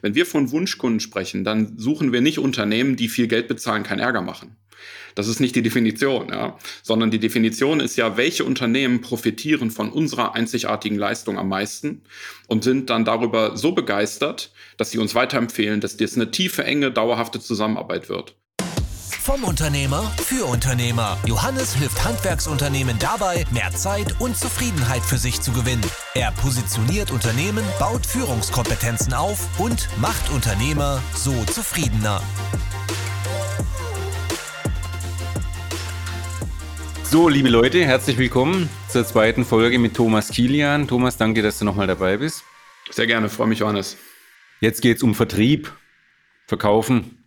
Wenn wir von Wunschkunden sprechen, dann suchen wir nicht Unternehmen, die viel Geld bezahlen, keinen Ärger machen. Das ist nicht die Definition, ja, sondern die Definition ist ja, welche Unternehmen profitieren von unserer einzigartigen Leistung am meisten und sind dann darüber so begeistert, dass sie uns weiterempfehlen, dass das eine tiefe, enge, dauerhafte Zusammenarbeit wird. Vom Unternehmer für Unternehmer. Johannes hilft Handwerksunternehmen dabei, mehr Zeit und Zufriedenheit für sich zu gewinnen. Er positioniert Unternehmen, baut Führungskompetenzen auf und macht Unternehmer so zufriedener. So, liebe Leute, herzlich willkommen zur zweiten Folge mit Thomas Kilian. Thomas, danke, dass du nochmal dabei bist. Sehr gerne, freue mich, Johannes. Jetzt geht es um Vertrieb, Verkaufen,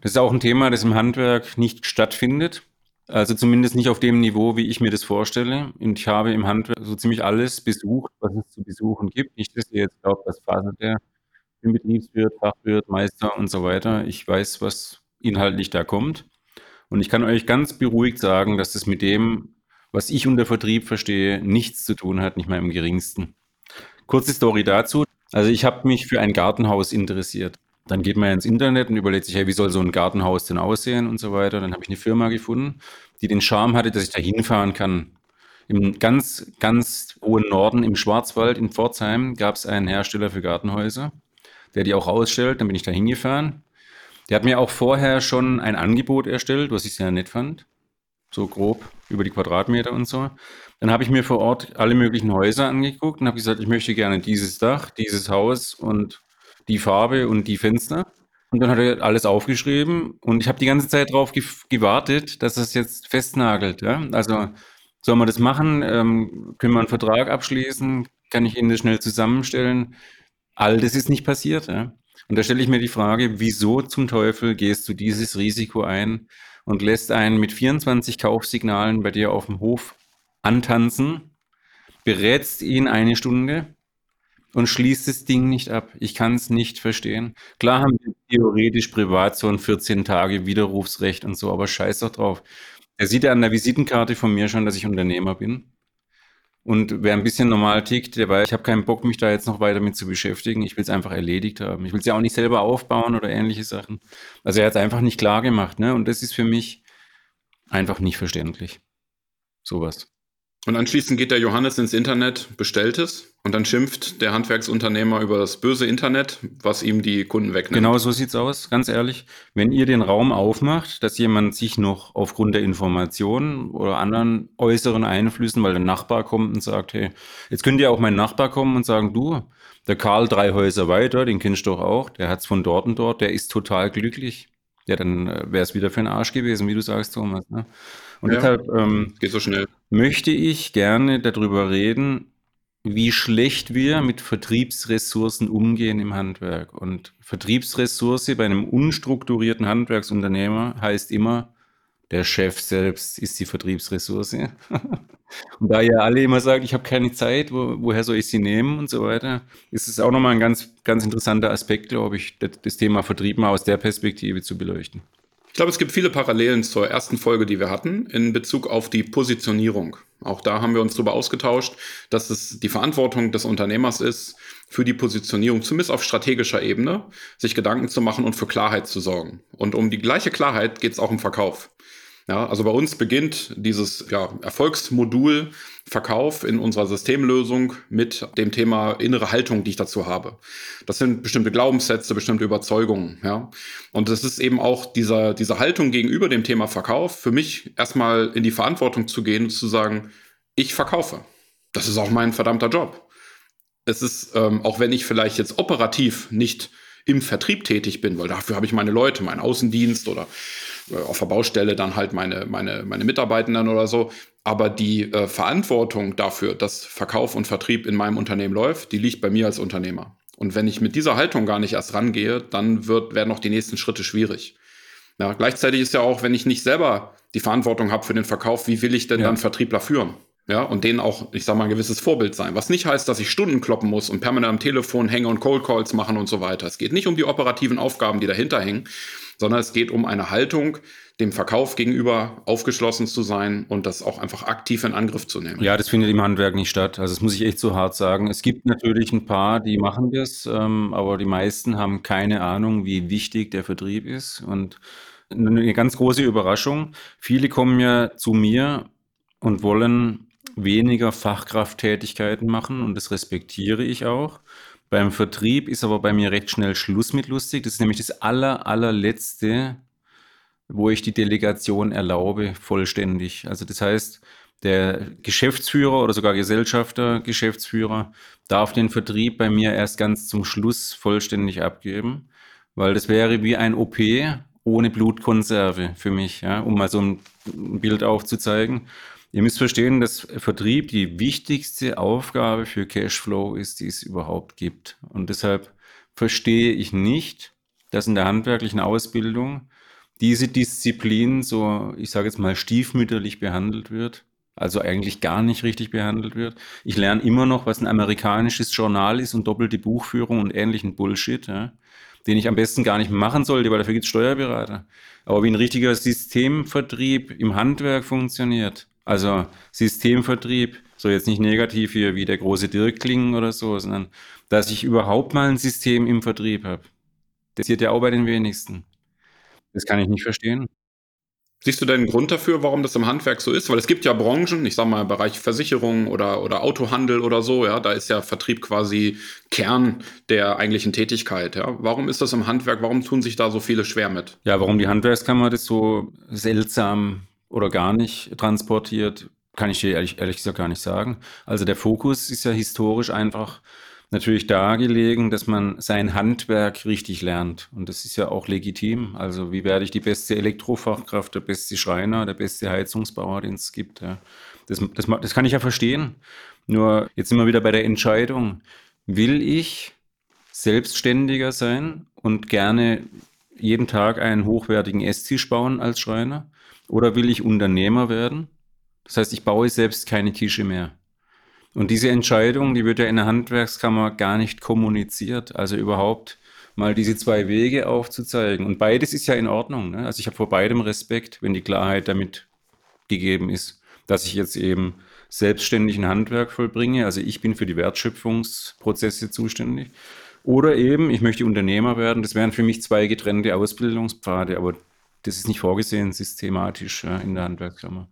das ist auch ein Thema, das im Handwerk nicht stattfindet. Also zumindest nicht auf dem Niveau, wie ich mir das vorstelle. Und ich habe im Handwerk so ziemlich alles besucht, was es zu besuchen gibt. Nicht, dass ihr jetzt glaubt, was faselt der bin Betriebswirt, Fachwirt, Meister und so weiter. Ich weiß, was inhaltlich da kommt. Und ich kann euch ganz beruhigt sagen, dass das mit dem, was ich unter Vertrieb verstehe, nichts zu tun hat, nicht mal im geringsten. Kurze Story dazu. Also ich habe mich für ein Gartenhaus interessiert. Dann geht man ins Internet und überlegt sich, hey, wie soll so ein Gartenhaus denn aussehen und so weiter. Dann habe ich eine Firma gefunden, die den Charme hatte, dass ich da hinfahren kann. Im ganz, ganz hohen Norden, im Schwarzwald in Pforzheim, gab es einen Hersteller für Gartenhäuser, der die auch ausstellt. Dann bin ich da hingefahren. Der hat mir auch vorher schon ein Angebot erstellt, was ich sehr nett fand. So grob über die Quadratmeter und so. Dann habe ich mir vor Ort alle möglichen Häuser angeguckt und habe gesagt, ich möchte gerne dieses Dach, dieses Haus und die Farbe und die Fenster. Und dann hat er alles aufgeschrieben und ich habe die ganze Zeit darauf gewartet, dass es jetzt festnagelt. Ja? Also soll man das machen? Ähm, können wir einen Vertrag abschließen? Kann ich Ihnen das schnell zusammenstellen? All das ist nicht passiert. Ja? Und da stelle ich mir die Frage, wieso zum Teufel gehst du dieses Risiko ein und lässt einen mit 24 Kaufsignalen bei dir auf dem Hof antanzen, berätst ihn eine Stunde und schließt das Ding nicht ab. Ich kann es nicht verstehen. Klar haben wir theoretisch privat so ein 14 Tage Widerrufsrecht und so, aber scheiß doch drauf. Er sieht ja an der Visitenkarte von mir schon, dass ich Unternehmer bin. Und wer ein bisschen normal tickt, der weiß, ich habe keinen Bock, mich da jetzt noch weiter mit zu beschäftigen. Ich will es einfach erledigt haben. Ich will es ja auch nicht selber aufbauen oder ähnliche Sachen. Also er hat es einfach nicht klar gemacht. Ne? Und das ist für mich einfach nicht verständlich. Sowas. Und anschließend geht der Johannes ins Internet, bestellt es und dann schimpft der Handwerksunternehmer über das böse Internet, was ihm die Kunden wegnimmt. Genau so sieht's aus, ganz ehrlich. Wenn ihr den Raum aufmacht, dass jemand sich noch aufgrund der Informationen oder anderen äußeren Einflüssen, weil der Nachbar kommt und sagt, hey, jetzt könnt ihr auch mein Nachbar kommen und sagen, du, der Karl drei Häuser weiter, den kennst du doch auch, der hat's von dort und dort, der ist total glücklich. Ja, dann äh, wäre es wieder für einen Arsch gewesen, wie du sagst, Thomas. Ne? Und ja, deshalb ähm, geht so schnell. Möchte ich gerne darüber reden, wie schlecht wir mit Vertriebsressourcen umgehen im Handwerk. Und Vertriebsressource bei einem unstrukturierten Handwerksunternehmer heißt immer, der Chef selbst ist die Vertriebsressource. und da ihr alle immer sagt, ich habe keine Zeit, wo, woher soll ich sie nehmen und so weiter, ist es auch nochmal ein ganz, ganz interessanter Aspekt, glaube ich, das Thema Vertrieb mal aus der Perspektive zu beleuchten. Ich glaube, es gibt viele Parallelen zur ersten Folge, die wir hatten, in Bezug auf die Positionierung. Auch da haben wir uns darüber ausgetauscht, dass es die Verantwortung des Unternehmers ist, für die Positionierung, zumindest auf strategischer Ebene, sich Gedanken zu machen und für Klarheit zu sorgen. Und um die gleiche Klarheit geht es auch im Verkauf. Ja, also bei uns beginnt dieses ja, Erfolgsmodul Verkauf in unserer Systemlösung mit dem Thema innere Haltung, die ich dazu habe. Das sind bestimmte Glaubenssätze, bestimmte Überzeugungen. Ja, und es ist eben auch dieser, diese Haltung gegenüber dem Thema Verkauf für mich erstmal in die Verantwortung zu gehen und zu sagen, ich verkaufe. Das ist auch mein verdammter Job. Es ist, ähm, auch wenn ich vielleicht jetzt operativ nicht im Vertrieb tätig bin, weil dafür habe ich meine Leute, meinen Außendienst oder auf der Baustelle dann halt meine, meine, meine Mitarbeitenden oder so. Aber die äh, Verantwortung dafür, dass Verkauf und Vertrieb in meinem Unternehmen läuft, die liegt bei mir als Unternehmer. Und wenn ich mit dieser Haltung gar nicht erst rangehe, dann wird, werden auch die nächsten Schritte schwierig. Ja, gleichzeitig ist ja auch, wenn ich nicht selber die Verantwortung habe für den Verkauf, wie will ich denn ja. dann Vertriebler führen? Ja, und denen auch, ich sag mal, ein gewisses Vorbild sein. Was nicht heißt, dass ich Stunden kloppen muss und permanent am Telefon hänge und Cold Calls machen und so weiter. Es geht nicht um die operativen Aufgaben, die dahinter hängen, sondern es geht um eine Haltung, dem Verkauf gegenüber aufgeschlossen zu sein und das auch einfach aktiv in Angriff zu nehmen. Ja, das findet im Handwerk nicht statt. Also das muss ich echt so hart sagen. Es gibt natürlich ein paar, die machen das, ähm, aber die meisten haben keine Ahnung, wie wichtig der Vertrieb ist. Und eine ganz große Überraschung. Viele kommen ja zu mir und wollen weniger Fachkrafttätigkeiten machen und das respektiere ich auch. Beim Vertrieb ist aber bei mir recht schnell Schluss mit lustig. Das ist nämlich das aller, allerletzte, wo ich die Delegation erlaube, vollständig. Also das heißt, der Geschäftsführer oder sogar Gesellschafter, Geschäftsführer darf den Vertrieb bei mir erst ganz zum Schluss vollständig abgeben, weil das wäre wie ein OP ohne Blutkonserve für mich, ja, um mal so ein Bild aufzuzeigen. Ihr müsst verstehen, dass Vertrieb die wichtigste Aufgabe für Cashflow ist, die es überhaupt gibt. Und deshalb verstehe ich nicht, dass in der handwerklichen Ausbildung diese Disziplin so, ich sage jetzt mal, stiefmütterlich behandelt wird. Also eigentlich gar nicht richtig behandelt wird. Ich lerne immer noch, was ein amerikanisches Journal ist und doppelte Buchführung und ähnlichen Bullshit, ja, den ich am besten gar nicht machen sollte, weil dafür gibt es Steuerberater. Aber wie ein richtiger Systemvertrieb im Handwerk funktioniert, also Systemvertrieb, so jetzt nicht negativ hier wie der große Dirk klingen oder so, sondern dass ich überhaupt mal ein System im Vertrieb habe. Das passiert ja auch bei den wenigsten. Das kann ich nicht verstehen. Siehst du denn einen Grund dafür, warum das im Handwerk so ist? Weil es gibt ja Branchen, ich sag mal im Bereich Versicherung oder, oder Autohandel oder so, ja, da ist ja Vertrieb quasi Kern der eigentlichen Tätigkeit. Ja. Warum ist das im Handwerk? Warum tun sich da so viele schwer mit? Ja, warum die Handwerkskammer das so seltsam oder gar nicht transportiert, kann ich dir ehrlich, ehrlich gesagt gar nicht sagen. Also der Fokus ist ja historisch einfach natürlich dargelegen, dass man sein Handwerk richtig lernt. Und das ist ja auch legitim. Also wie werde ich die beste Elektrofachkraft, der beste Schreiner, der beste Heizungsbauer, den es gibt. Ja. Das, das, das kann ich ja verstehen. Nur jetzt sind wir wieder bei der Entscheidung. Will ich selbstständiger sein und gerne jeden Tag einen hochwertigen Esstisch bauen als Schreiner? Oder will ich Unternehmer werden? Das heißt, ich baue selbst keine Tische mehr. Und diese Entscheidung, die wird ja in der Handwerkskammer gar nicht kommuniziert. Also überhaupt mal diese zwei Wege aufzuzeigen. Und beides ist ja in Ordnung. Ne? Also ich habe vor beidem Respekt, wenn die Klarheit damit gegeben ist, dass ich jetzt eben selbstständig ein Handwerk vollbringe. Also ich bin für die Wertschöpfungsprozesse zuständig. Oder eben, ich möchte Unternehmer werden. Das wären für mich zwei getrennte Ausbildungspfade. Aber das ist nicht vorgesehen systematisch ja, in der Handwerkskammer.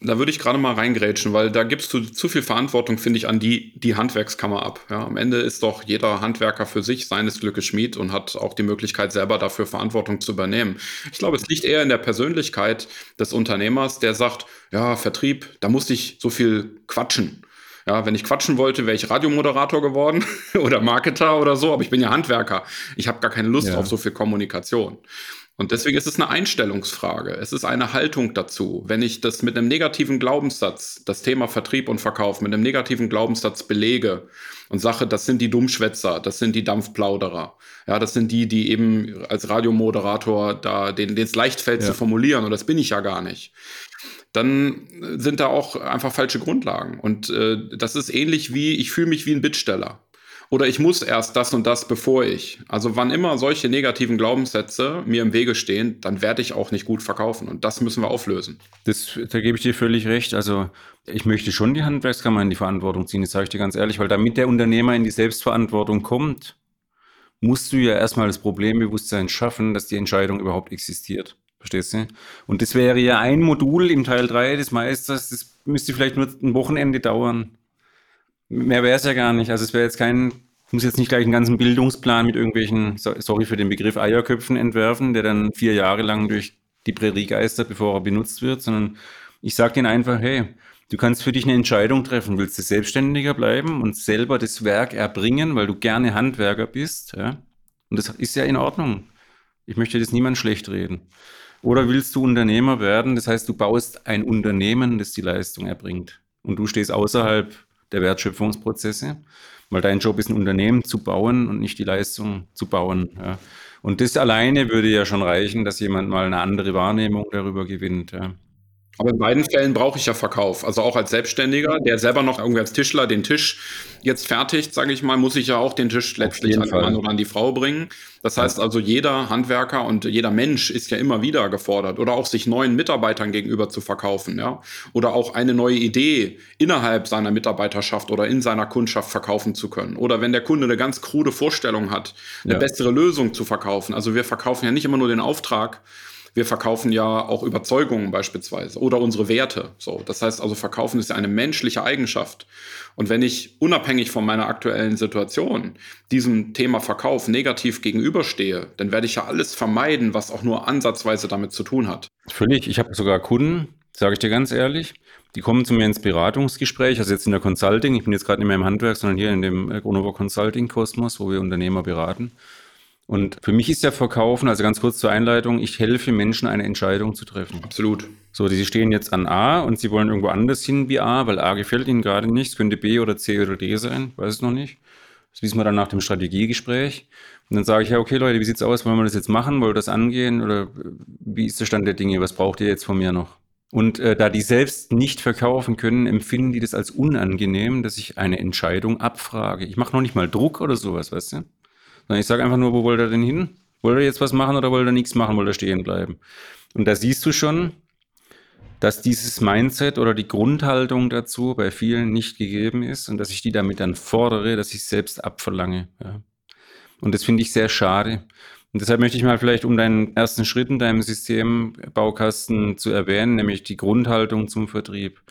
Da würde ich gerade mal reingrätschen, weil da gibst du zu viel Verantwortung, finde ich, an die, die Handwerkskammer ab. Ja, am Ende ist doch jeder Handwerker für sich seines Glückes Schmied und hat auch die Möglichkeit, selber dafür Verantwortung zu übernehmen. Ich glaube, es liegt eher in der Persönlichkeit des Unternehmers, der sagt, ja, Vertrieb, da musste ich so viel quatschen. Ja, wenn ich quatschen wollte, wäre ich Radiomoderator geworden oder Marketer oder so, aber ich bin ja Handwerker. Ich habe gar keine Lust ja. auf so viel Kommunikation. Und deswegen ist es eine Einstellungsfrage. Es ist eine Haltung dazu. Wenn ich das mit einem negativen Glaubenssatz, das Thema Vertrieb und Verkauf, mit einem negativen Glaubenssatz belege und sage, das sind die Dummschwätzer, das sind die Dampfplauderer, ja, das sind die, die eben als Radiomoderator da den es leicht fällt ja. zu formulieren und das bin ich ja gar nicht dann sind da auch einfach falsche Grundlagen. Und äh, das ist ähnlich wie, ich fühle mich wie ein Bittsteller. Oder ich muss erst das und das, bevor ich. Also wann immer solche negativen Glaubenssätze mir im Wege stehen, dann werde ich auch nicht gut verkaufen. Und das müssen wir auflösen. Das, da gebe ich dir völlig recht. Also ich möchte schon die Handwerkskammer in die Verantwortung ziehen, das sage ich dir ganz ehrlich, weil damit der Unternehmer in die Selbstverantwortung kommt, musst du ja erstmal das Problembewusstsein schaffen, dass die Entscheidung überhaupt existiert. Verstehst du? Und das wäre ja ein Modul im Teil 3 des Meisters, das müsste vielleicht nur ein Wochenende dauern. Mehr wäre es ja gar nicht. Also es wäre jetzt kein, muss jetzt nicht gleich einen ganzen Bildungsplan mit irgendwelchen, sorry für den Begriff, Eierköpfen entwerfen, der dann vier Jahre lang durch die Prärie geistert, bevor er benutzt wird, sondern ich sage denen einfach, hey, du kannst für dich eine Entscheidung treffen. Willst du selbstständiger bleiben und selber das Werk erbringen, weil du gerne Handwerker bist? Ja? Und das ist ja in Ordnung. Ich möchte das niemand schlecht reden. Oder willst du Unternehmer werden? Das heißt, du baust ein Unternehmen, das die Leistung erbringt. Und du stehst außerhalb der Wertschöpfungsprozesse, weil dein Job ist, ein Unternehmen zu bauen und nicht die Leistung zu bauen. Ja. Und das alleine würde ja schon reichen, dass jemand mal eine andere Wahrnehmung darüber gewinnt. Ja. Aber in beiden Fällen brauche ich ja Verkauf. Also auch als Selbstständiger, der selber noch irgendwie als Tischler den Tisch jetzt fertigt, sage ich mal, muss ich ja auch den Tisch letztlich an den Mann oder an die Frau bringen. Das heißt also, jeder Handwerker und jeder Mensch ist ja immer wieder gefordert oder auch sich neuen Mitarbeitern gegenüber zu verkaufen, ja. Oder auch eine neue Idee innerhalb seiner Mitarbeiterschaft oder in seiner Kundschaft verkaufen zu können. Oder wenn der Kunde eine ganz krude Vorstellung hat, eine ja. bessere Lösung zu verkaufen. Also wir verkaufen ja nicht immer nur den Auftrag, wir verkaufen ja auch Überzeugungen beispielsweise oder unsere Werte. So, das heißt also, Verkaufen ist ja eine menschliche Eigenschaft. Und wenn ich unabhängig von meiner aktuellen Situation diesem Thema Verkauf negativ gegenüberstehe, dann werde ich ja alles vermeiden, was auch nur ansatzweise damit zu tun hat. Völlig. Ich habe sogar Kunden, sage ich dir ganz ehrlich, die kommen zu mir ins Beratungsgespräch, also jetzt in der Consulting. Ich bin jetzt gerade nicht mehr im Handwerk, sondern hier in dem Gronovo Consulting Kosmos, wo wir Unternehmer beraten. Und für mich ist ja Verkaufen, also ganz kurz zur Einleitung, ich helfe Menschen, eine Entscheidung zu treffen. Absolut. So, sie stehen jetzt an A und sie wollen irgendwo anders hin wie A, weil A gefällt ihnen gerade nicht. Es könnte B oder C oder D sein, weiß es noch nicht. Das wissen wir dann nach dem Strategiegespräch. Und dann sage ich, ja, okay, Leute, wie sieht's aus? Wollen wir das jetzt machen? Wollen wir das angehen? Oder wie ist der Stand der Dinge? Was braucht ihr jetzt von mir noch? Und äh, da die selbst nicht verkaufen können, empfinden die das als unangenehm, dass ich eine Entscheidung abfrage. Ich mache noch nicht mal Druck oder sowas, weißt du? Sondern ich sage einfach nur, wo wollt ihr denn hin? Wollt ihr jetzt was machen oder wollt ihr nichts machen? Wollt ihr stehen bleiben? Und da siehst du schon, dass dieses Mindset oder die Grundhaltung dazu bei vielen nicht gegeben ist und dass ich die damit dann fordere, dass ich selbst abverlange. Ja. Und das finde ich sehr schade. Und deshalb möchte ich mal vielleicht, um deinen ersten Schritt in deinem Systembaukasten zu erwähnen, nämlich die Grundhaltung zum Vertrieb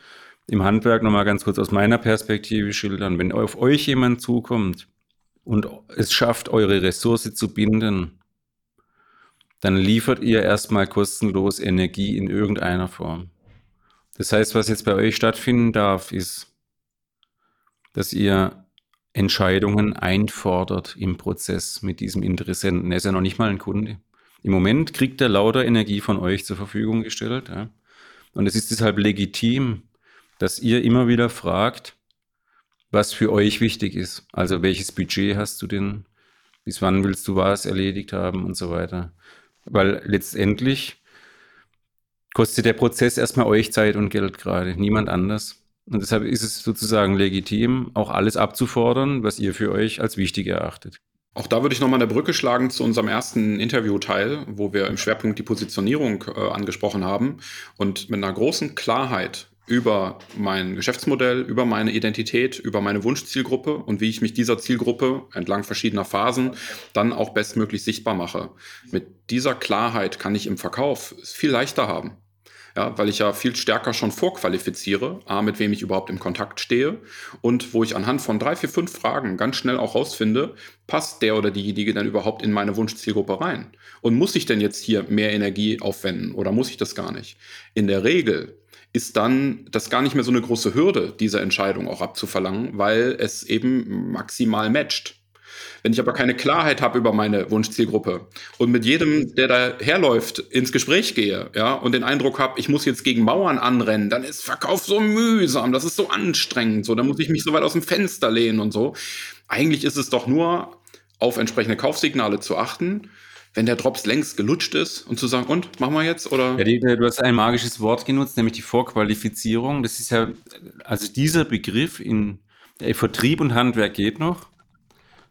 im Handwerk nochmal ganz kurz aus meiner Perspektive schildern. Wenn auf euch jemand zukommt, und es schafft, eure Ressource zu binden, dann liefert ihr erstmal kostenlos Energie in irgendeiner Form. Das heißt, was jetzt bei euch stattfinden darf, ist, dass ihr Entscheidungen einfordert im Prozess mit diesem Interessenten. Er ist ja noch nicht mal ein Kunde. Im Moment kriegt er lauter Energie von euch zur Verfügung gestellt. Ja. Und es ist deshalb legitim, dass ihr immer wieder fragt, was für euch wichtig ist. Also welches Budget hast du denn? Bis wann willst du was erledigt haben und so weiter. Weil letztendlich kostet der Prozess erstmal euch Zeit und Geld gerade, niemand anders. Und deshalb ist es sozusagen legitim, auch alles abzufordern, was ihr für euch als wichtig erachtet. Auch da würde ich nochmal eine Brücke schlagen zu unserem ersten Interviewteil, wo wir im Schwerpunkt die Positionierung äh, angesprochen haben und mit einer großen Klarheit über mein Geschäftsmodell, über meine Identität, über meine Wunschzielgruppe und wie ich mich dieser Zielgruppe entlang verschiedener Phasen dann auch bestmöglich sichtbar mache. Mit dieser Klarheit kann ich im Verkauf es viel leichter haben. Ja, weil ich ja viel stärker schon vorqualifiziere, A, mit wem ich überhaupt im Kontakt stehe und wo ich anhand von drei, vier, fünf Fragen ganz schnell auch rausfinde, passt der oder diejenige dann überhaupt in meine Wunschzielgruppe rein? Und muss ich denn jetzt hier mehr Energie aufwenden oder muss ich das gar nicht? In der Regel ist dann das gar nicht mehr so eine große Hürde, diese Entscheidung auch abzuverlangen, weil es eben maximal matcht. Wenn ich aber keine Klarheit habe über meine Wunschzielgruppe und mit jedem, der da herläuft, ins Gespräch gehe, ja, und den Eindruck habe, ich muss jetzt gegen Mauern anrennen, dann ist Verkauf so mühsam, das ist so anstrengend, so, dann muss ich mich so weit aus dem Fenster lehnen und so. Eigentlich ist es doch nur auf entsprechende Kaufsignale zu achten wenn der Drops längst gelutscht ist und zu sagen, und, machen wir jetzt? Oder? Ja, du hast ein magisches Wort genutzt, nämlich die Vorqualifizierung. Das ist ja, also dieser Begriff in Vertrieb und Handwerk geht noch.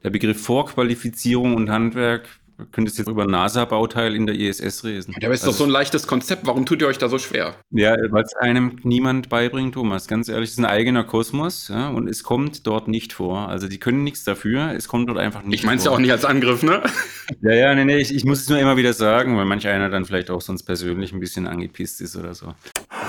Der Begriff Vorqualifizierung und Handwerk Du könntest jetzt über NASA-Bauteil in der ISS reden. Ja, aber ist also, doch so ein leichtes Konzept. Warum tut ihr euch da so schwer? Ja, weil es einem niemand beibringt, Thomas. Ganz ehrlich, es ist ein eigener Kosmos ja, und es kommt dort nicht vor. Also die können nichts dafür. Es kommt dort einfach nicht Ich meine es ja auch nicht als Angriff, ne? Ja, ja, nee, nee. Ich, ich muss es nur immer wieder sagen, weil manch einer dann vielleicht auch sonst persönlich ein bisschen angepisst ist oder so.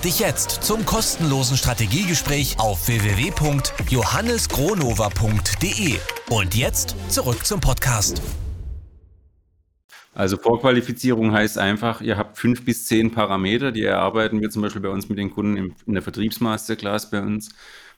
dich jetzt zum kostenlosen Strategiegespräch auf www.johannesgronova.de. Und jetzt zurück zum Podcast. Also Vorqualifizierung heißt einfach, ihr habt fünf bis zehn Parameter, die erarbeiten wir zum Beispiel bei uns mit den Kunden im, in der Vertriebsmasterclass bei uns.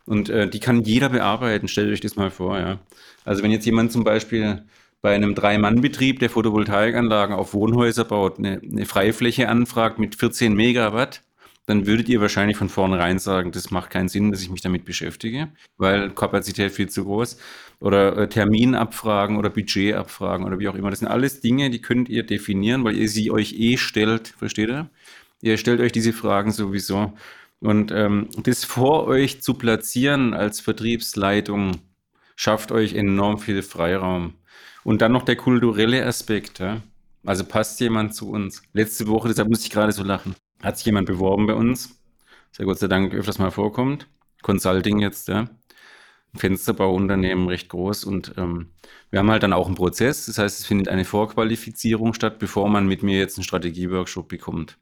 Und äh, die kann jeder bearbeiten, stellt euch das mal vor. Ja. Also wenn jetzt jemand zum Beispiel bei einem Drei-Mann-Betrieb, der Photovoltaikanlagen auf Wohnhäuser baut, eine, eine Freifläche anfragt mit 14 Megawatt, dann würdet ihr wahrscheinlich von vornherein sagen, das macht keinen Sinn, dass ich mich damit beschäftige, weil Kapazität viel zu groß. Oder äh, Terminabfragen oder Budgetabfragen oder wie auch immer. Das sind alles Dinge, die könnt ihr definieren, weil ihr sie euch eh stellt, versteht ihr? Ihr stellt euch diese Fragen sowieso. Und ähm, das vor euch zu platzieren als Vertriebsleitung schafft euch enorm viel Freiraum. Und dann noch der kulturelle Aspekt. Ja? Also passt jemand zu uns. Letzte Woche, deshalb muss ich gerade so lachen hat sich jemand beworben bei uns, der Gott sei Dank öfters mal vorkommt. Consulting jetzt, ja. Fensterbauunternehmen recht groß und ähm, wir haben halt dann auch einen Prozess. Das heißt, es findet eine Vorqualifizierung statt, bevor man mit mir jetzt einen Strategieworkshop bekommt.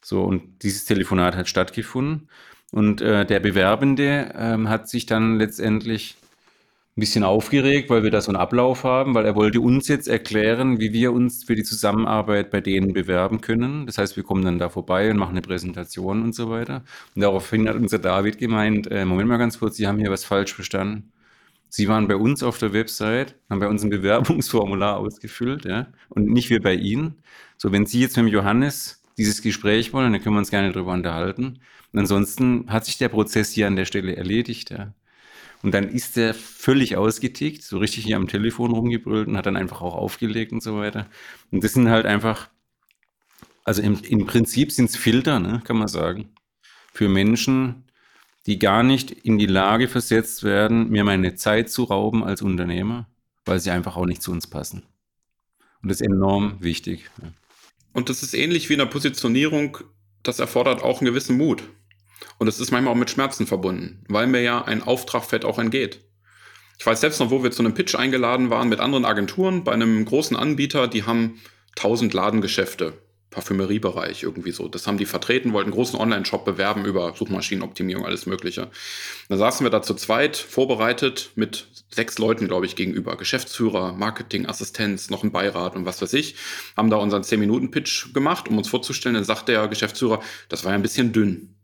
So, und dieses Telefonat hat stattgefunden und äh, der Bewerbende ähm, hat sich dann letztendlich ein bisschen aufgeregt, weil wir da so einen Ablauf haben, weil er wollte uns jetzt erklären, wie wir uns für die Zusammenarbeit bei denen bewerben können. Das heißt, wir kommen dann da vorbei und machen eine Präsentation und so weiter. Und daraufhin hat unser David gemeint, äh, Moment mal ganz kurz, Sie haben hier was falsch verstanden. Sie waren bei uns auf der Website, haben bei uns ein Bewerbungsformular ausgefüllt, ja, und nicht wir bei Ihnen. So, wenn Sie jetzt mit dem Johannes dieses Gespräch wollen, dann können wir uns gerne darüber unterhalten. Und ansonsten hat sich der Prozess hier an der Stelle erledigt, ja. Und dann ist er völlig ausgetickt, so richtig hier am Telefon rumgebrüllt und hat dann einfach auch aufgelegt und so weiter. Und das sind halt einfach, also im, im Prinzip sind es Filter, ne, kann man sagen, für Menschen, die gar nicht in die Lage versetzt werden, mir meine Zeit zu rauben als Unternehmer, weil sie einfach auch nicht zu uns passen. Und das ist enorm wichtig. Und das ist ähnlich wie in der Positionierung, das erfordert auch einen gewissen Mut. Und es ist manchmal auch mit Schmerzen verbunden, weil mir ja ein Auftrag fett auch entgeht. Ich weiß selbst noch, wo wir zu einem Pitch eingeladen waren mit anderen Agenturen bei einem großen Anbieter, die haben 1000 Ladengeschäfte, Parfümeriebereich irgendwie so. Das haben die vertreten, wollten einen großen Online-Shop bewerben über Suchmaschinenoptimierung, alles Mögliche. Da saßen wir da zu zweit, vorbereitet mit sechs Leuten, glaube ich, gegenüber. Geschäftsführer, Marketing, Assistenz, noch ein Beirat und was weiß ich. Haben da unseren 10-Minuten-Pitch gemacht, um uns vorzustellen. Dann sagt der Geschäftsführer, das war ja ein bisschen dünn.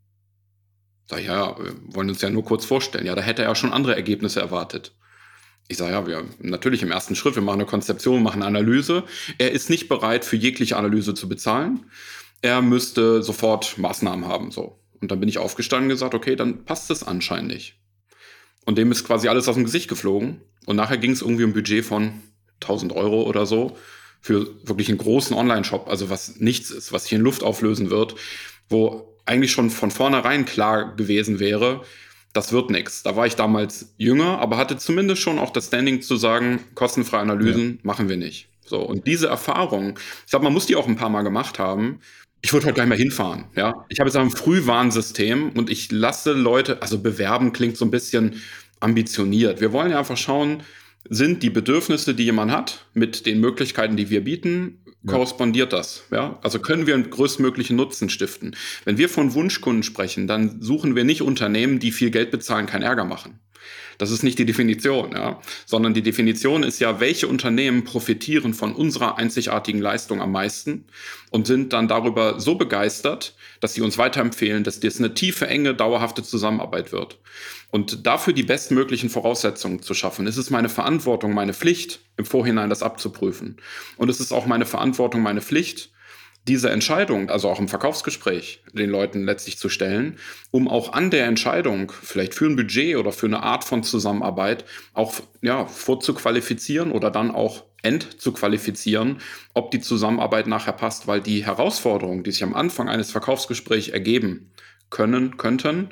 Sag ich, ja, wir wollen uns ja nur kurz vorstellen. Ja, da hätte er schon andere Ergebnisse erwartet. Ich sage, ja, wir natürlich im ersten Schritt, wir machen eine Konzeption, machen eine Analyse. Er ist nicht bereit, für jegliche Analyse zu bezahlen. Er müsste sofort Maßnahmen haben. So. Und dann bin ich aufgestanden und gesagt, okay, dann passt es anscheinend nicht. Und dem ist quasi alles aus dem Gesicht geflogen. Und nachher ging es irgendwie um ein Budget von 1000 Euro oder so für wirklich einen großen Online-Shop, also was nichts ist, was hier in Luft auflösen wird, wo eigentlich schon von vornherein klar gewesen wäre, das wird nichts. Da war ich damals jünger, aber hatte zumindest schon auch das Standing zu sagen, kostenfreie Analysen ja. machen wir nicht. So, und diese Erfahrung, ich glaube, man muss die auch ein paar Mal gemacht haben. Ich würde heute gleich mal hinfahren. Ja, ich habe jetzt ein Frühwarnsystem und ich lasse Leute, also bewerben klingt so ein bisschen ambitioniert. Wir wollen ja einfach schauen, sind die Bedürfnisse, die jemand hat, mit den Möglichkeiten, die wir bieten. Korrespondiert das. Ja? Also können wir einen größtmöglichen Nutzen stiften. Wenn wir von Wunschkunden sprechen, dann suchen wir nicht Unternehmen, die viel Geld bezahlen, keinen Ärger machen. Das ist nicht die Definition, ja? sondern die Definition ist ja, welche Unternehmen profitieren von unserer einzigartigen Leistung am meisten und sind dann darüber so begeistert, dass sie uns weiterempfehlen, dass das eine tiefe, enge, dauerhafte Zusammenarbeit wird. Und dafür die bestmöglichen Voraussetzungen zu schaffen, ist es meine Verantwortung, meine Pflicht, im Vorhinein das abzuprüfen. Und es ist auch meine Verantwortung, meine Pflicht, diese Entscheidung, also auch im Verkaufsgespräch, den Leuten letztlich zu stellen, um auch an der Entscheidung, vielleicht für ein Budget oder für eine Art von Zusammenarbeit, auch ja, vorzuqualifizieren oder dann auch entzuqualifizieren, ob die Zusammenarbeit nachher passt, weil die Herausforderungen, die sich am Anfang eines Verkaufsgesprächs ergeben können, könnten,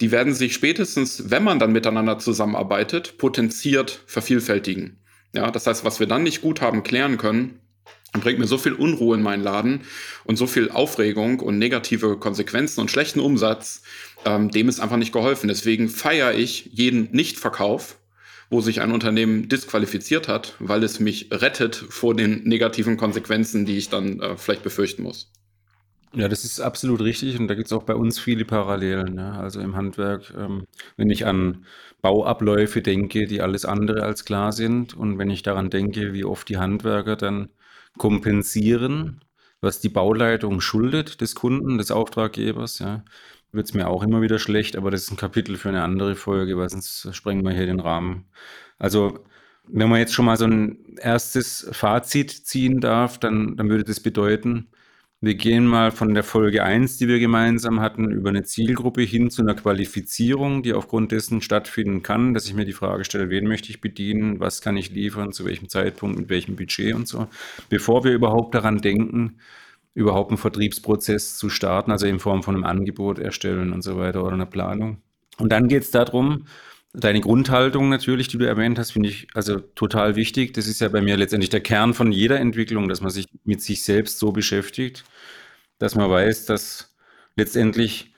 die werden sich spätestens, wenn man dann miteinander zusammenarbeitet, potenziert vervielfältigen. Ja, das heißt, was wir dann nicht gut haben klären können, bringt mir so viel Unruhe in meinen Laden und so viel Aufregung und negative Konsequenzen und schlechten Umsatz, ähm, dem ist einfach nicht geholfen. Deswegen feiere ich jeden Nichtverkauf, wo sich ein Unternehmen disqualifiziert hat, weil es mich rettet vor den negativen Konsequenzen, die ich dann äh, vielleicht befürchten muss. Ja, das ist absolut richtig und da gibt es auch bei uns viele Parallelen. Ne? Also im Handwerk, ähm, wenn ich an Bauabläufe denke, die alles andere als klar sind und wenn ich daran denke, wie oft die Handwerker dann kompensieren, was die Bauleitung schuldet des Kunden, des Auftraggebers, ja, wird es mir auch immer wieder schlecht, aber das ist ein Kapitel für eine andere Folge, weil sonst sprengen wir hier den Rahmen. Also wenn man jetzt schon mal so ein erstes Fazit ziehen darf, dann, dann würde das bedeuten, wir gehen mal von der Folge 1, die wir gemeinsam hatten, über eine Zielgruppe hin zu einer Qualifizierung, die aufgrund dessen stattfinden kann, dass ich mir die Frage stelle, wen möchte ich bedienen, was kann ich liefern, zu welchem Zeitpunkt, mit welchem Budget und so. Bevor wir überhaupt daran denken, überhaupt einen Vertriebsprozess zu starten, also in Form von einem Angebot erstellen und so weiter oder einer Planung. Und dann geht es darum, Deine Grundhaltung natürlich, die du erwähnt hast, finde ich also total wichtig. Das ist ja bei mir letztendlich der Kern von jeder Entwicklung, dass man sich mit sich selbst so beschäftigt, dass man weiß, dass letztendlich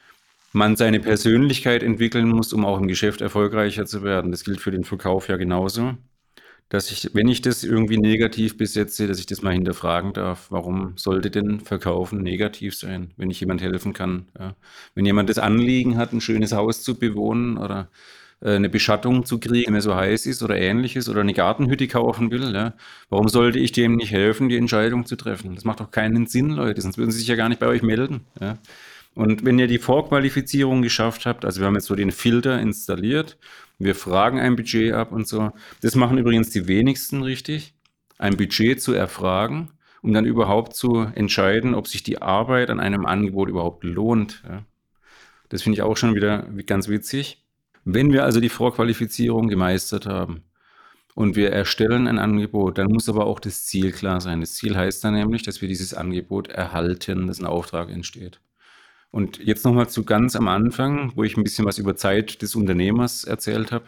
man seine Persönlichkeit entwickeln muss, um auch im Geschäft erfolgreicher zu werden. Das gilt für den Verkauf ja genauso. Dass ich, wenn ich das irgendwie negativ besetze, dass ich das mal hinterfragen darf, warum sollte denn Verkaufen negativ sein, wenn ich jemand helfen kann? Ja. Wenn jemand das Anliegen hat, ein schönes Haus zu bewohnen oder eine Beschattung zu kriegen, wenn er so heiß ist oder ähnliches oder eine Gartenhütte kaufen will. Ja? Warum sollte ich dem nicht helfen, die Entscheidung zu treffen? Das macht doch keinen Sinn, Leute, sonst würden sie sich ja gar nicht bei euch melden. Ja? Und wenn ihr die Vorqualifizierung geschafft habt, also wir haben jetzt so den Filter installiert, wir fragen ein Budget ab und so. Das machen übrigens die wenigsten richtig, ein Budget zu erfragen, um dann überhaupt zu entscheiden, ob sich die Arbeit an einem Angebot überhaupt lohnt. Ja? Das finde ich auch schon wieder ganz witzig. Wenn wir also die Vorqualifizierung gemeistert haben und wir erstellen ein Angebot, dann muss aber auch das Ziel klar sein. Das Ziel heißt dann nämlich, dass wir dieses Angebot erhalten, dass ein Auftrag entsteht. Und jetzt nochmal zu ganz am Anfang, wo ich ein bisschen was über Zeit des Unternehmers erzählt habe.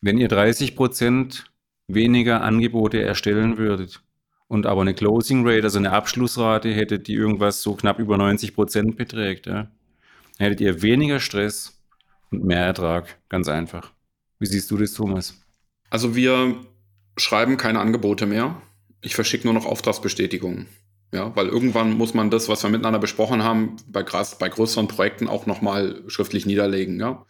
Wenn ihr 30 Prozent weniger Angebote erstellen würdet und aber eine Closing Rate, also eine Abschlussrate hättet, die irgendwas so knapp über 90 Prozent beträgt, ja, hättet ihr weniger Stress, und mehr Ertrag. Ganz einfach. Wie siehst du das, Thomas? Also wir schreiben keine Angebote mehr. Ich verschicke nur noch Auftragsbestätigungen. Ja, weil irgendwann muss man das, was wir miteinander besprochen haben, bei, bei größeren Projekten auch nochmal schriftlich niederlegen. Ja?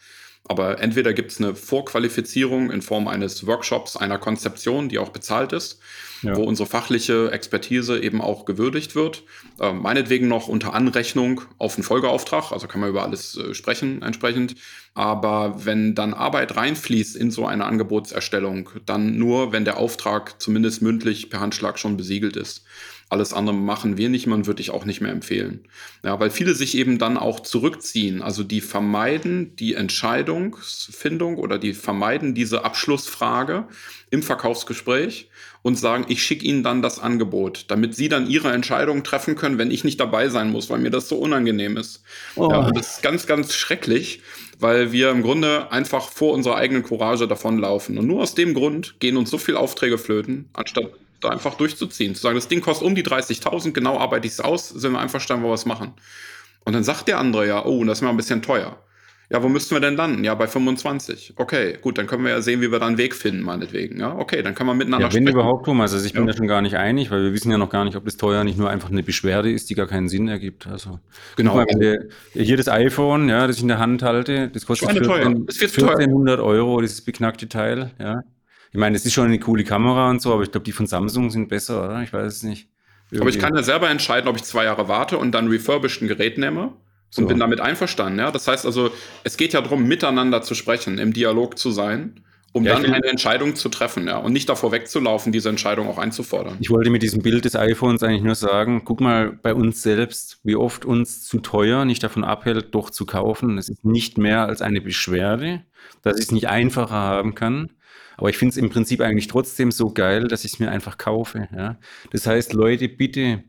Aber entweder gibt es eine Vorqualifizierung in Form eines Workshops, einer Konzeption, die auch bezahlt ist, ja. wo unsere fachliche Expertise eben auch gewürdigt wird. Äh, meinetwegen noch unter Anrechnung auf einen Folgeauftrag, also kann man über alles äh, sprechen entsprechend. Aber wenn dann Arbeit reinfließt in so eine Angebotserstellung, dann nur, wenn der Auftrag zumindest mündlich per Handschlag schon besiegelt ist. Alles andere machen wir nicht, man würde ich auch nicht mehr empfehlen. Ja, weil viele sich eben dann auch zurückziehen. Also die vermeiden die Entscheidungsfindung oder die vermeiden diese Abschlussfrage im Verkaufsgespräch und sagen, ich schicke Ihnen dann das Angebot, damit Sie dann Ihre Entscheidung treffen können, wenn ich nicht dabei sein muss, weil mir das so unangenehm ist. Oh. Ja, und das ist ganz, ganz schrecklich, weil wir im Grunde einfach vor unserer eigenen Courage davonlaufen. Und nur aus dem Grund gehen uns so viele Aufträge flöten, anstatt da einfach durchzuziehen. Zu sagen, das Ding kostet um die 30.000, genau arbeite ich es aus, sind wir einverstanden, wo wir es machen. Und dann sagt der andere ja, oh, das ist mir ein bisschen teuer. Ja, wo müssten wir denn landen? Ja, bei 25. Okay, gut, dann können wir ja sehen, wie wir da einen Weg finden, meinetwegen. Ja, okay, dann kann man miteinander ja, wenn sprechen. überhaupt, Thomas. Also ich bin ja. da schon gar nicht einig, weil wir wissen ja noch gar nicht, ob das teuer nicht nur einfach eine Beschwerde ist, die gar keinen Sinn ergibt. Also genau. Mal, der, hier das iPhone, ja, das ich in der Hand halte, das kostet 14, 1400 Euro, dieses beknackte Teil, ja. Ich meine, es ist schon eine coole Kamera und so, aber ich glaube, die von Samsung sind besser, oder? Ich weiß es nicht. Irgendwie. Aber ich kann ja selber entscheiden, ob ich zwei Jahre warte und dann refurbished ein Gerät nehme so. und bin damit einverstanden. Ja? Das heißt also, es geht ja darum, miteinander zu sprechen, im Dialog zu sein, um ja, dann eine Entscheidung zu treffen ja? und nicht davor wegzulaufen, diese Entscheidung auch einzufordern. Ich wollte mit diesem Bild des iPhones eigentlich nur sagen, guck mal bei uns selbst, wie oft uns zu teuer nicht davon abhält, doch zu kaufen. Es ist nicht mehr als eine Beschwerde, dass ich es nicht einfacher haben kann. Aber ich finde es im Prinzip eigentlich trotzdem so geil, dass ich es mir einfach kaufe. Ja? Das heißt, Leute, bitte,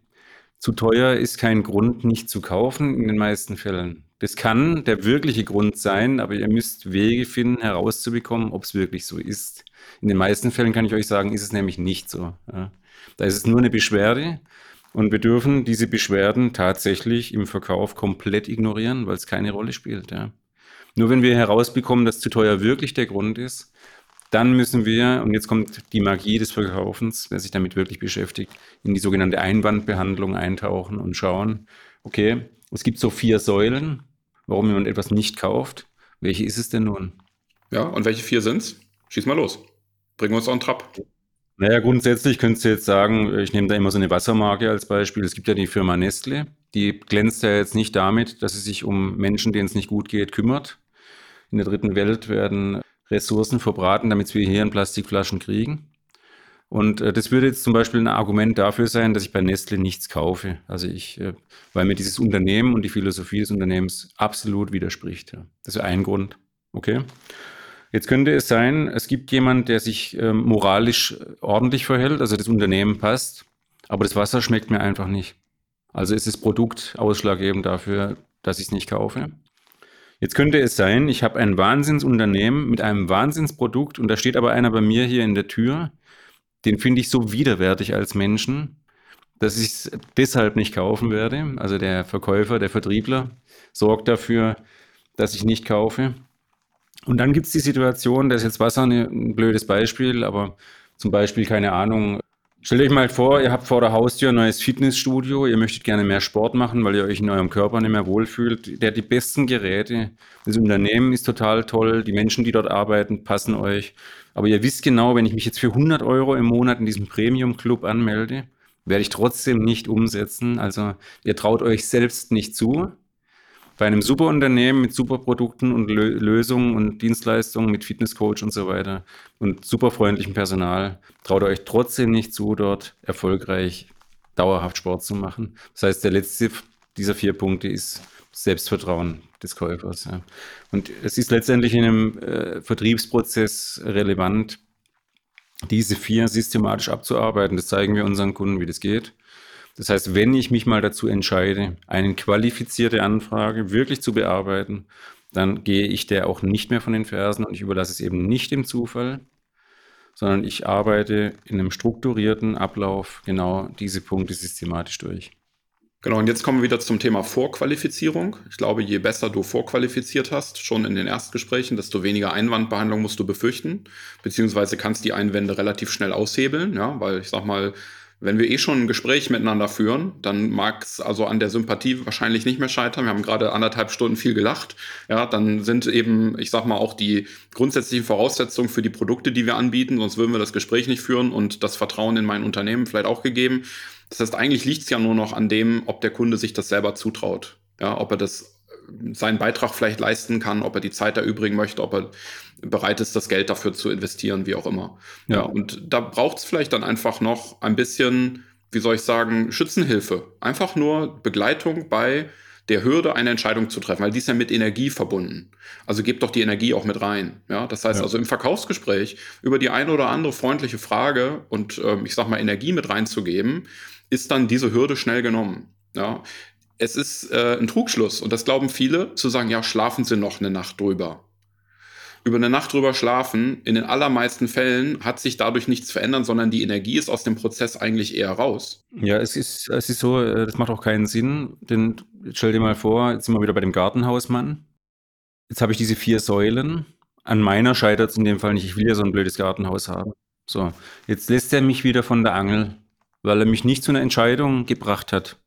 zu teuer ist kein Grund, nicht zu kaufen in den meisten Fällen. Das kann der wirkliche Grund sein, aber ihr müsst Wege finden, herauszubekommen, ob es wirklich so ist. In den meisten Fällen kann ich euch sagen, ist es nämlich nicht so. Ja? Da ist es nur eine Beschwerde und wir dürfen diese Beschwerden tatsächlich im Verkauf komplett ignorieren, weil es keine Rolle spielt. Ja? Nur wenn wir herausbekommen, dass zu teuer wirklich der Grund ist, dann müssen wir, und jetzt kommt die Magie des Verkaufens, wer sich damit wirklich beschäftigt, in die sogenannte Einwandbehandlung eintauchen und schauen, okay, es gibt so vier Säulen, warum jemand etwas nicht kauft. Welche ist es denn nun? Ja, und welche vier sind's? Schieß mal los. Bringen wir uns on Trab. Naja, grundsätzlich könntest du jetzt sagen, ich nehme da immer so eine Wassermarke als Beispiel. Es gibt ja die Firma Nestle, die glänzt ja jetzt nicht damit, dass sie sich um Menschen, denen es nicht gut geht, kümmert. In der dritten Welt werden Ressourcen verbraten, damit wir hier in Plastikflaschen kriegen. Und äh, das würde jetzt zum Beispiel ein Argument dafür sein, dass ich bei Nestle nichts kaufe. Also ich, äh, weil mir dieses Unternehmen und die Philosophie des Unternehmens absolut widerspricht. Ja. Das ist ein Grund. Okay. Jetzt könnte es sein, es gibt jemand, der sich ähm, moralisch ordentlich verhält, also das Unternehmen passt, aber das Wasser schmeckt mir einfach nicht. Also ist das Produkt ausschlaggebend dafür, dass ich es nicht kaufe. Jetzt könnte es sein, ich habe ein Wahnsinnsunternehmen mit einem Wahnsinnsprodukt und da steht aber einer bei mir hier in der Tür, den finde ich so widerwärtig als Menschen, dass ich es deshalb nicht kaufen werde. Also der Verkäufer, der Vertriebler sorgt dafür, dass ich nicht kaufe. Und dann gibt es die Situation, das ist jetzt Wasser ein blödes Beispiel, aber zum Beispiel, keine Ahnung, stellt euch mal vor, ihr habt vor der Haustür ein neues Fitnessstudio, ihr möchtet gerne mehr Sport machen, weil ihr euch in eurem Körper nicht mehr wohlfühlt. Der hat die besten Geräte, das Unternehmen ist total toll, die Menschen, die dort arbeiten, passen euch. Aber ihr wisst genau, wenn ich mich jetzt für 100 Euro im Monat in diesem Premium-Club anmelde, werde ich trotzdem nicht umsetzen. Also ihr traut euch selbst nicht zu. Bei einem super Unternehmen mit super Produkten und Lö Lösungen und Dienstleistungen mit Fitnesscoach und so weiter und super freundlichem Personal traut euch trotzdem nicht zu, dort erfolgreich dauerhaft Sport zu machen. Das heißt, der letzte dieser vier Punkte ist Selbstvertrauen des Käufers. Ja. Und es ist letztendlich in einem äh, Vertriebsprozess relevant, diese vier systematisch abzuarbeiten. Das zeigen wir unseren Kunden, wie das geht. Das heißt, wenn ich mich mal dazu entscheide, eine qualifizierte Anfrage wirklich zu bearbeiten, dann gehe ich der auch nicht mehr von den Fersen und ich überlasse es eben nicht dem Zufall, sondern ich arbeite in einem strukturierten Ablauf genau diese Punkte systematisch durch. Genau, und jetzt kommen wir wieder zum Thema Vorqualifizierung. Ich glaube, je besser du vorqualifiziert hast, schon in den Erstgesprächen, desto weniger Einwandbehandlung musst du befürchten, beziehungsweise kannst die Einwände relativ schnell aushebeln, ja, weil ich sag mal, wenn wir eh schon ein Gespräch miteinander führen, dann mag es also an der Sympathie wahrscheinlich nicht mehr scheitern. Wir haben gerade anderthalb Stunden viel gelacht. Ja, dann sind eben, ich sag mal, auch die grundsätzlichen Voraussetzungen für die Produkte, die wir anbieten, sonst würden wir das Gespräch nicht führen und das Vertrauen in mein Unternehmen vielleicht auch gegeben. Das heißt, eigentlich liegt es ja nur noch an dem, ob der Kunde sich das selber zutraut. Ja, ob er das seinen Beitrag vielleicht leisten kann, ob er die Zeit erübrigen möchte, ob er bereit ist, das Geld dafür zu investieren, wie auch immer. Ja, ja und da braucht es vielleicht dann einfach noch ein bisschen, wie soll ich sagen, Schützenhilfe. Einfach nur Begleitung bei der Hürde, eine Entscheidung zu treffen, weil die ist ja mit Energie verbunden. Also gebt doch die Energie auch mit rein. Ja, das heißt ja. also im Verkaufsgespräch über die eine oder andere freundliche Frage und ähm, ich sag mal Energie mit reinzugeben, ist dann diese Hürde schnell genommen. Ja, es ist äh, ein Trugschluss und das glauben viele, zu sagen, ja, schlafen Sie noch eine Nacht drüber. Über eine Nacht drüber schlafen, in den allermeisten Fällen hat sich dadurch nichts verändert, sondern die Energie ist aus dem Prozess eigentlich eher raus. Ja, es ist, es ist so, äh, das macht auch keinen Sinn, denn stell dir mal vor, jetzt sind wir wieder bei dem Gartenhausmann. Jetzt habe ich diese vier Säulen. An meiner scheitert es in dem Fall nicht. Ich will ja so ein blödes Gartenhaus haben. So, jetzt lässt er mich wieder von der Angel, weil er mich nicht zu einer Entscheidung gebracht hat.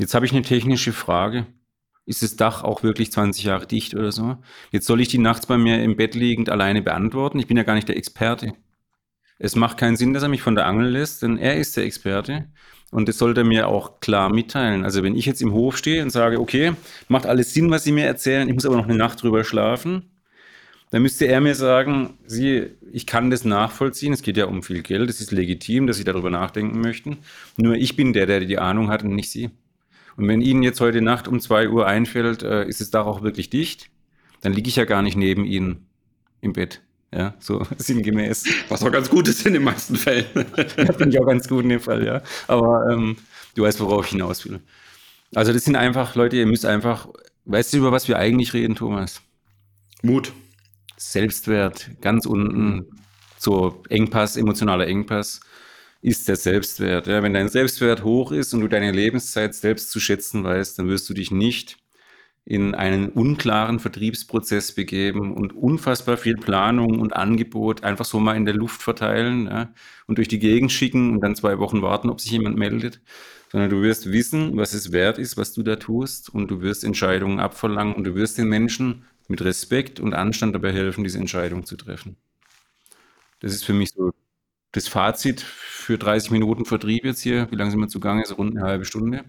Jetzt habe ich eine technische Frage. Ist das Dach auch wirklich 20 Jahre dicht oder so? Jetzt soll ich die nachts bei mir im Bett liegend alleine beantworten. Ich bin ja gar nicht der Experte. Es macht keinen Sinn, dass er mich von der Angel lässt, denn er ist der Experte. Und das sollte er mir auch klar mitteilen. Also wenn ich jetzt im Hof stehe und sage, okay, macht alles Sinn, was Sie mir erzählen, ich muss aber noch eine Nacht drüber schlafen, dann müsste er mir sagen, Sie, ich kann das nachvollziehen, es geht ja um viel Geld, es ist legitim, dass Sie darüber nachdenken möchten. Nur ich bin der, der die Ahnung hat und nicht Sie. Und wenn Ihnen jetzt heute Nacht um zwei Uhr einfällt, äh, ist das Dach auch wirklich dicht, dann liege ich ja gar nicht neben Ihnen im Bett. Ja, so sinngemäß. Was auch ganz gut ist in den meisten Fällen. ja, finde ich auch ganz gut in dem Fall, ja. Aber ähm, du weißt, worauf ich hinaus will. Also das sind einfach, Leute, ihr müsst einfach, weißt du, über was wir eigentlich reden, Thomas? Mut. Selbstwert, ganz unten, so Engpass, emotionaler Engpass ist der Selbstwert. Ja, wenn dein Selbstwert hoch ist und du deine Lebenszeit selbst zu schätzen weißt, dann wirst du dich nicht in einen unklaren Vertriebsprozess begeben und unfassbar viel Planung und Angebot einfach so mal in der Luft verteilen ja, und durch die Gegend schicken und dann zwei Wochen warten, ob sich jemand meldet, sondern du wirst wissen, was es wert ist, was du da tust und du wirst Entscheidungen abverlangen und du wirst den Menschen mit Respekt und Anstand dabei helfen, diese Entscheidung zu treffen. Das ist für mich so das Fazit für 30 Minuten Vertrieb jetzt hier. Wie lange sind wir zugange? So rund eine halbe Stunde.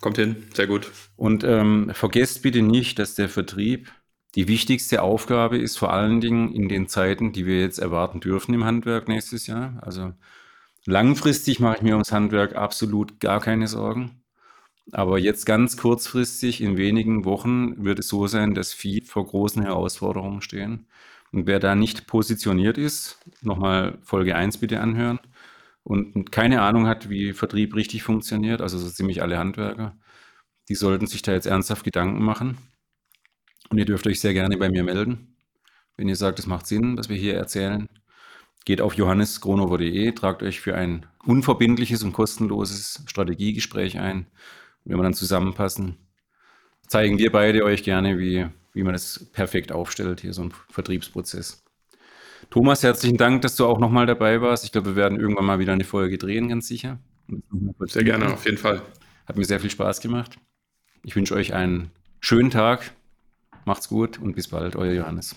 Kommt hin, sehr gut. Und ähm, vergesst bitte nicht, dass der Vertrieb die wichtigste Aufgabe ist, vor allen Dingen in den Zeiten, die wir jetzt erwarten dürfen im Handwerk nächstes Jahr. Also langfristig mache ich mir ums Handwerk absolut gar keine Sorgen. Aber jetzt ganz kurzfristig, in wenigen Wochen, wird es so sein, dass viele vor großen Herausforderungen stehen. Und wer da nicht positioniert ist, nochmal Folge 1 bitte anhören und keine Ahnung hat, wie Vertrieb richtig funktioniert, also so ziemlich alle Handwerker, die sollten sich da jetzt ernsthaft Gedanken machen. Und ihr dürft euch sehr gerne bei mir melden. Wenn ihr sagt, es macht Sinn, was wir hier erzählen, geht auf johannesgronover.de, tragt euch für ein unverbindliches und kostenloses Strategiegespräch ein. Wenn wir dann zusammenpassen, zeigen wir beide euch gerne, wie, wie man das perfekt aufstellt, hier so ein Vertriebsprozess. Thomas, herzlichen Dank, dass du auch nochmal dabei warst. Ich glaube, wir werden irgendwann mal wieder eine Folge drehen, ganz sicher. Sehr gerne, auf jeden Fall. Hat mir sehr viel Spaß gemacht. Ich wünsche euch einen schönen Tag. Macht's gut und bis bald, euer Johannes.